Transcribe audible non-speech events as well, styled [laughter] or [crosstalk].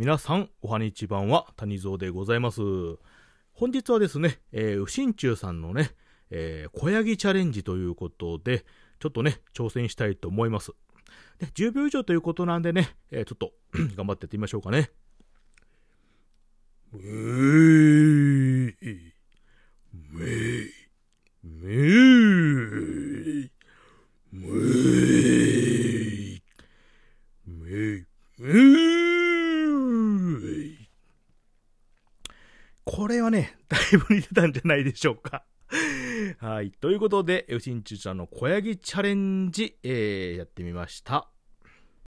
皆さん、おはにちばんは谷蔵でございます。本日はですね、えー、うしんちゅうさんのね、えー、小ヤギチャレンジということで、ちょっとね、挑戦したいと思います。で10秒以上ということなんでね、えー、ちょっと [clears throat] 頑張ってやってみましょうかね。うー、めい、めい、めい、めい、めい。これはね、[laughs] だいぶ似てたんじゃないでしょうか。はい。ということで、よしんちゅうちゃんの小ヤギチャレンジ、えー、やってみました。